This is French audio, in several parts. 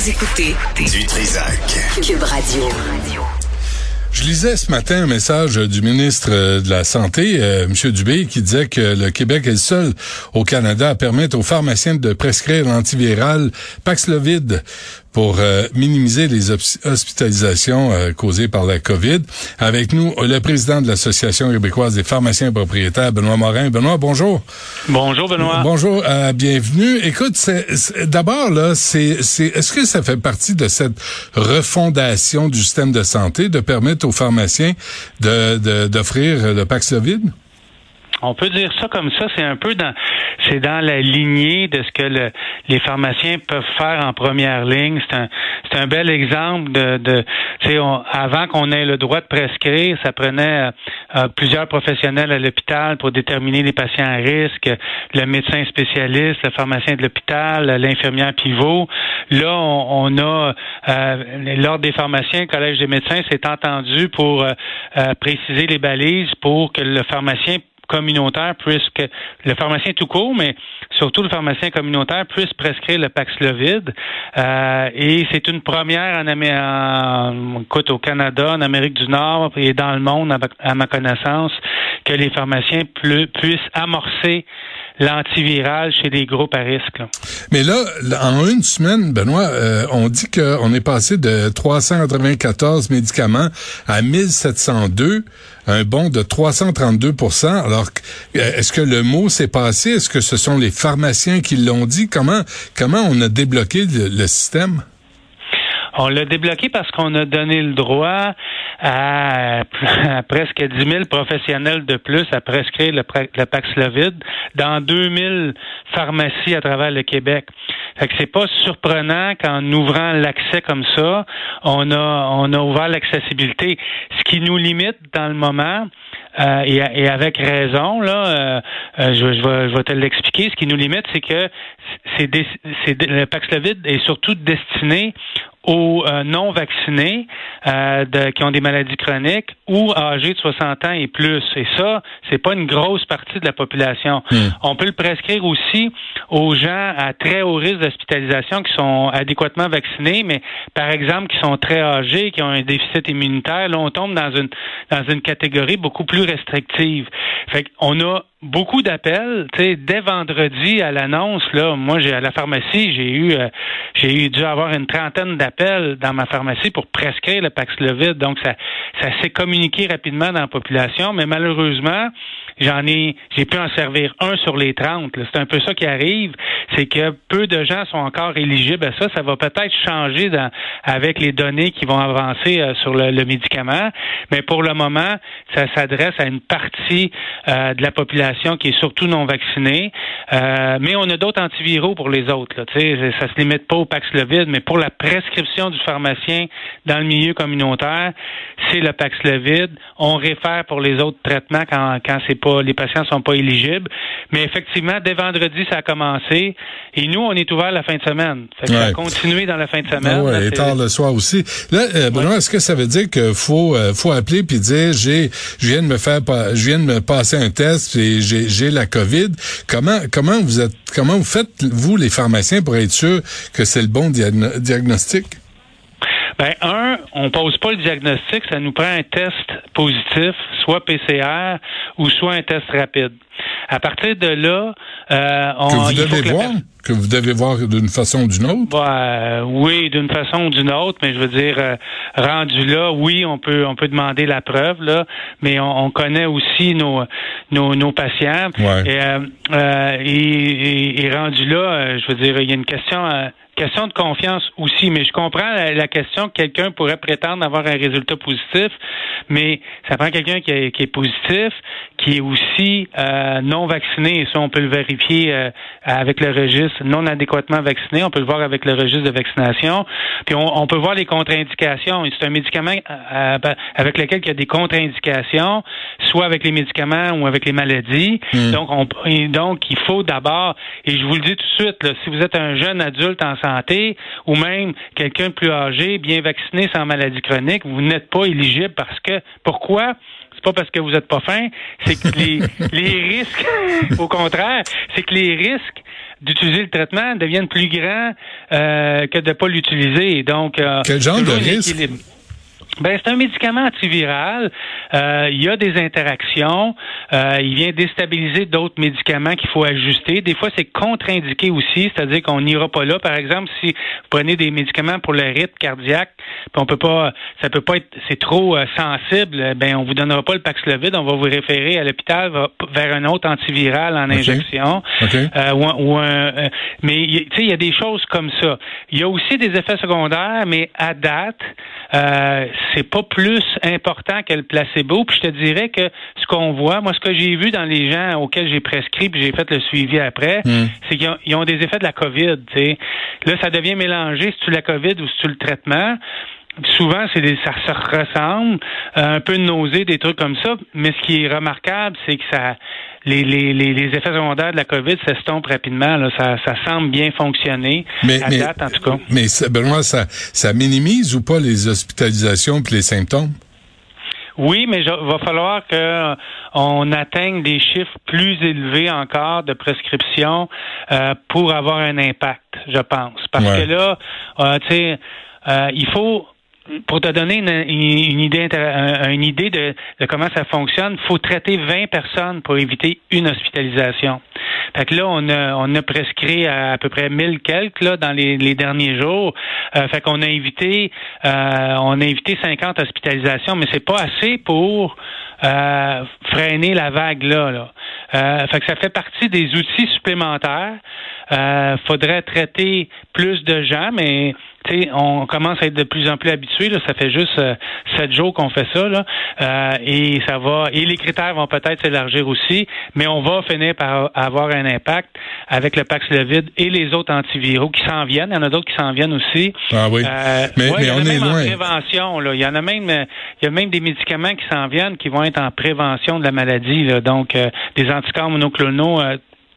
Vous écoutez Du Trisac. Cube Radio. Je lisais ce matin un message du ministre de la Santé, euh, M. Dubé, qui disait que le Québec est le seul au Canada à permettre aux pharmaciens de prescrire l'antiviral Paxlovid pour euh, minimiser les hospitalisations euh, causées par la COVID. Avec nous, le président de l'Association québécoise des pharmaciens propriétaires, Benoît Morin. Benoît, bonjour. Bonjour, Benoît. Bonjour, euh, bienvenue. Écoute, d'abord, là, c'est, c'est, est-ce que ça fait partie de cette refondation du système de santé de permettre aux pharmaciens de, d'offrir le Paxlovid? On peut dire ça comme ça, c'est un peu dans c'est dans la lignée de ce que le, les pharmaciens peuvent faire en première ligne. C'est un c'est un bel exemple de, de avant qu'on ait le droit de prescrire, ça prenait euh, euh, plusieurs professionnels à l'hôpital pour déterminer les patients à risque, le médecin spécialiste, le pharmacien de l'hôpital, l'infirmière pivot. Là, on, a euh, l'ordre des pharmaciens, le collège des médecins s'est entendu pour préciser les balises pour que le pharmacien communautaire puisque le pharmacien tout court, mais surtout le pharmacien communautaire puisse prescrire le Paxlovid. Euh, et c'est une première en, écoute, au Canada, en Amérique du Nord et dans le monde, à ma connaissance, que les pharmaciens puissent amorcer l'antiviral chez des groupes à risque. Mais là, en une semaine, Benoît, euh, on dit qu'on est passé de 394 médicaments à 1702, un bond de 332% Alors, euh, est-ce que le mot s'est passé? Est-ce que ce sont les pharmaciens qui l'ont dit? Comment, comment on a débloqué le système? On l'a débloqué parce qu'on a donné le droit à, presque 10 000 professionnels de plus à prescrire le, le Paxlovid dans 2000 pharmacies à travers le Québec. Fait que c'est pas surprenant qu'en ouvrant l'accès comme ça, on a on a ouvert l'accessibilité. Ce qui nous limite dans le moment, euh, et, avec raison, là, euh, euh, je, vais, je vais te l'expliquer. Ce qui nous limite, c'est que c'est, le Paxlovid est surtout destiné aux euh, non vaccinés euh, de, qui ont des maladies chroniques ou âgés de 60 ans et plus. Et ça, c'est pas une grosse partie de la population. Hmm. On peut le prescrire aussi aux gens à très haut risque d'hospitalisation qui sont adéquatement vaccinés, mais par exemple qui sont très âgés, qui ont un déficit immunitaire. Là, on tombe dans une dans une catégorie beaucoup plus restrictive. Fait qu'on a beaucoup d'appels. Dès vendredi à l'annonce, là, moi j'ai à la pharmacie, j'ai eu euh, j'ai dû avoir une trentaine d'appels dans ma pharmacie pour prescrire le Paxlovid. Donc ça, ça s'est communiqué rapidement dans la population, mais malheureusement, j'en ai j'ai pu en servir un sur les 30. C'est un peu ça qui arrive, c'est que peu de gens sont encore éligibles à ça. Ça va peut-être changer dans, avec les données qui vont avancer euh, sur le, médicament, mais pour le moment, ça s'adresse à une partie euh, de la population qui est surtout non vaccinée. Euh, mais on a d'autres antiviraux pour les autres. Là, ça se limite pas au Paxlovid, mais pour la prescription du pharmacien dans le milieu communautaire, c'est le Paxlovid. On réfère pour les autres traitements quand, quand c'est pas les patients sont pas éligibles. Mais effectivement, dès vendredi, ça a commencé. Et nous, on est ouvert la fin de semaine. Ça a continué dans la fin de semaine. Oui, et tard le soir aussi. Là, euh, Benoît, est-ce que ça veut dire qu'il faut, euh, faut appeler puis dire j'ai, je viens de me faire, je viens de me passer un test et j'ai, j'ai la COVID. Comment, comment vous êtes, comment vous faites vous les pharmaciens pour être sûr que c'est le bon diagnostic? Ben, un, on pose pas le diagnostic, ça nous prend un test positif, soit PCR ou soit un test rapide. À partir de là, euh, on, que vous devez voir, que vous devez voir d'une façon ou d'une autre. Bah, oui, d'une façon ou d'une autre, mais je veux dire, euh, rendu là, oui, on peut on peut demander la preuve là, mais on, connaît aussi nos nos, nos patients. Et, euh, et, et, rendu là, je veux dire, il y a une question question de confiance aussi, mais je comprends la, question que quelqu'un pourrait prétendre avoir un résultat positif, mais ça prend quelqu'un qui, est positif, qui est aussi euh, non vacciné, et ça, on peut le vérifier euh, avec le registre non adéquatement vacciné, on peut le voir avec le registre de vaccination, puis on, peut voir les contre-indications. C'est un médicament euh, avec lequel il y a des contre-indications, soit avec les médicaments ou avec les maladies. Hmm. Donc, on, donc, il faut d'abord, et je vous le dis tout de suite, si vous êtes un jeune adulte en santé, ou même quelqu'un de plus âgé, bien vacciné sans maladie chronique, vous n'êtes pas éligible parce que pourquoi? C'est pas parce que vous n'êtes pas fin, c'est que les, les risques, au contraire, c'est que les risques d'utiliser le traitement devienne plus grand euh, que de pas l'utiliser. Donc, euh, quel genre de risque? Ben, c'est un médicament antiviral. Euh, il y a des interactions. Euh, il vient déstabiliser d'autres médicaments qu'il faut ajuster. Des fois, c'est contre-indiqué aussi, c'est-à-dire qu'on n'ira pas là. Par exemple, si vous prenez des médicaments pour le rythme cardiaque, puis on peut pas, ça peut pas être, c'est trop euh, sensible. Ben, on vous donnera pas le Paxlovid. On va vous référer à l'hôpital vers un autre antiviral en injection. Euh, ou, euh, mais tu sais, il y a des choses comme ça. Il y a aussi des effets secondaires, mais à date, c'est pas plus important que le placebo. Puis je te dirais que ce qu'on voit, moi, ce que j'ai vu dans les gens auxquels j'ai prescrit, puis j'ai fait le suivi après, hmm. c'est qu'ils ont, des effets de la COVID. Là, ça devient mélangé si tu la COVID ou si tu le traitement souvent, c'est des, ça se ressemble, euh, un peu de nausée, des trucs comme ça. Mais ce qui est remarquable, c'est que ça, les, les, les, effets secondaires de la COVID s'estompent rapidement. Là. Ça, ça semble bien fonctionner, mais, à date en tout cas. Mais Benoît, ça, ça minimise ou pas les hospitalisations et les symptômes? Oui, mais il va falloir qu'on atteigne des chiffres plus élevés encore de prescription euh, pour avoir un impact, je pense. Parce que là, euh, tu sais, euh, il faut pour te donner une, idée, une idée de, comment ça fonctionne, faut traiter 20 personnes pour éviter une hospitalisation. Fait que là, on a, on a prescrit à, peu près 1000 quelques là, dans les, derniers jours. Euh, fait qu'on a évité euh, on a évité 50 hospitalisations, mais c'est pas assez pour euh, freiner la vague là. là. Fait que ça fait partie des outils supplémentaires. Faudrait traiter plus de gens, mais on commence à être de plus en plus habitué. Ça fait juste euh, sept jours qu'on fait ça, là. Euh, et ça va. Et les critères vont peut-être s'élargir aussi, mais on va finir par avoir un impact avec le Paxlovid et les autres antiviraux qui s'en viennent. Il y en a d'autres qui s'en viennent aussi. Ah oui. Euh, mais, mais on est loin. En prévention, là. Il y en a même, il y a même des médicaments qui s'en viennent qui vont être en prévention de la maladie. Là. Donc, des anticorps monoclonaux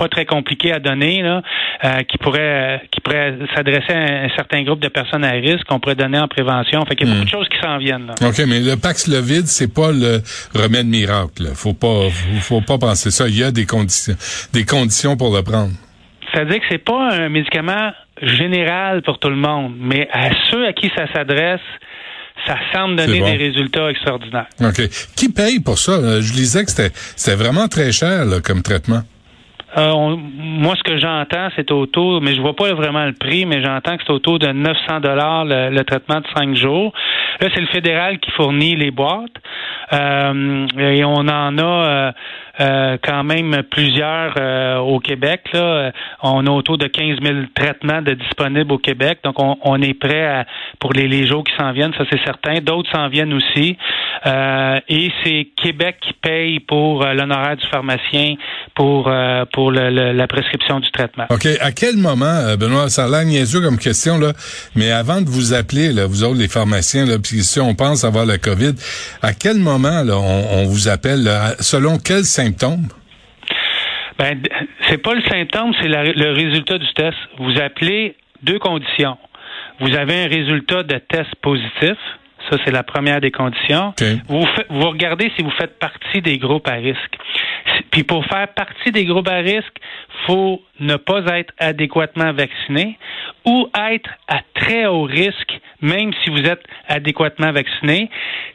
pas très compliqué à donner, là, euh, qui pourrait qui pourrait s'adresser à un certain groupe de personnes à risque qu'on pourrait donner en prévention. Fait qu'il y a beaucoup de hmm. choses qui s'en viennent. Là. OK, mais le Paxlovid, c'est pas le remède miracle. Là. Faut pas faut, pas penser ça. Il y a des conditions des conditions pour le prendre. Ça veut dire que c'est pas un médicament général pour tout le monde, mais à ceux à qui ça s'adresse, ça semble donner des résultats extraordinaires. OK. Qui paye pour ça? Je disais que c'était vraiment très cher comme traitement. Euh, moi, ce que j'entends, c'est autour, mais je vois pas vraiment le prix, mais j'entends que c'est autour de 900 dollars le, traitement de cinq jours. Là, c'est le fédéral qui fournit les boîtes euh, et on en a euh, euh, quand même plusieurs euh, au Québec. Là. On a autour de 15 000 traitements de disponibles au Québec. Donc, on, est prêt pour les, les jours qui s'en viennent, ça c'est certain. D'autres s'en viennent aussi. Euh, et c'est Québec qui paye pour l'honoraire du pharmacien pour, pour la prescription du traitement. OK. À quel moment, Benoît, ça a l'air comme question, là, mais avant de vous appeler, là, vous autres, les pharmaciens, là, puis si on pense avoir la COVID, à quel moment là, on, vous appelle, selon quels symptômes? Ben, c'est pas le symptôme, c'est le résultat du test. Vous appelez deux conditions. Vous avez un résultat de test positif. Ça, c'est la première des conditions. Vous, vous regardez si vous faites partie des groupes à risque. Puis pour faire partie des groupes à risque, faut ne pas être adéquatement vacciné ou être à très haut risque, même si vous êtes adéquatement vacciné.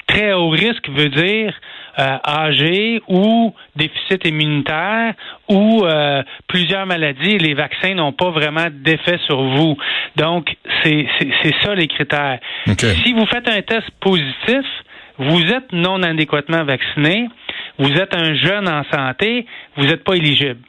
Très haut risque veut dire euh, âgé ou déficit immunitaire ou euh, plusieurs maladies, les vaccins n'ont pas vraiment d'effet sur vous. Donc, c'est ça les critères. Si vous faites un test positif, vous êtes non adéquatement vacciné, vous êtes un jeune en santé, vous n'êtes pas éligible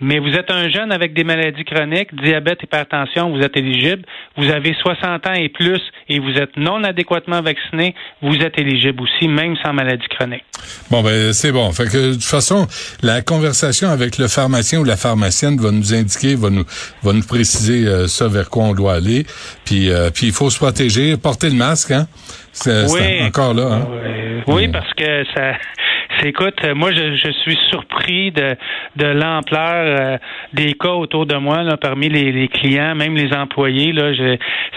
mais vous êtes un jeune avec des maladies chroniques, diabète, hypertension, vous êtes éligible. Vous avez 60 ans et plus et vous êtes non adéquatement vacciné, vous êtes éligible aussi, même sans maladie chronique. Bon, ben c'est bon. Fait que de toute façon, la conversation avec le pharmacien ou la pharmacienne va nous indiquer, va nous, va nous préciser euh, ça vers quoi on doit aller. Puis, euh, puis il faut se protéger, porter le masque, hein. C'est encore là. Hein? Oui, parce que ça écoute, euh, moi je, je, suis surpris de, de l'ampleur euh, des cas autour de moi là, parmi les, clients, même les employés. Là,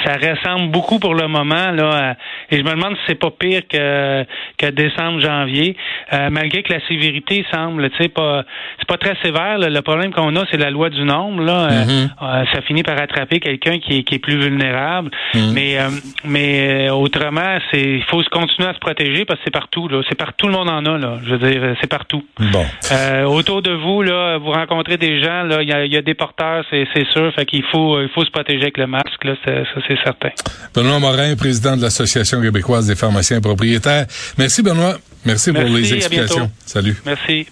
ça ressemble beaucoup pour le moment là, et je me demande si c'est pas pire que, que décembre, janvier, euh, malgré que la sévérité semble, tu sais, pas c'est pas très sévère. Le problème qu'on a, c'est la loi du nombre. Là, mm-hmm. ça finit par attraper quelqu'un qui est, qui est plus vulnérable. Mm-hmm. Mais mais autrement, c'est il faut se continuer à se protéger parce que c'est partout. Là, c'est partout le monde en a. Là. Je veux dire, c'est partout. Bon. Euh, autour de vous, là, vous rencontrez des gens, là, il y a, y a, des porteurs, c'est, c'est sûr. Fait qu'il faut, il faut se protéger avec le masque, là, ça c'est certain. Benoît Morin, président de l'Association québécoise des pharmaciens propriétaires. Merci Benoît. Merci, Merci pour les explications. Salut. Merci.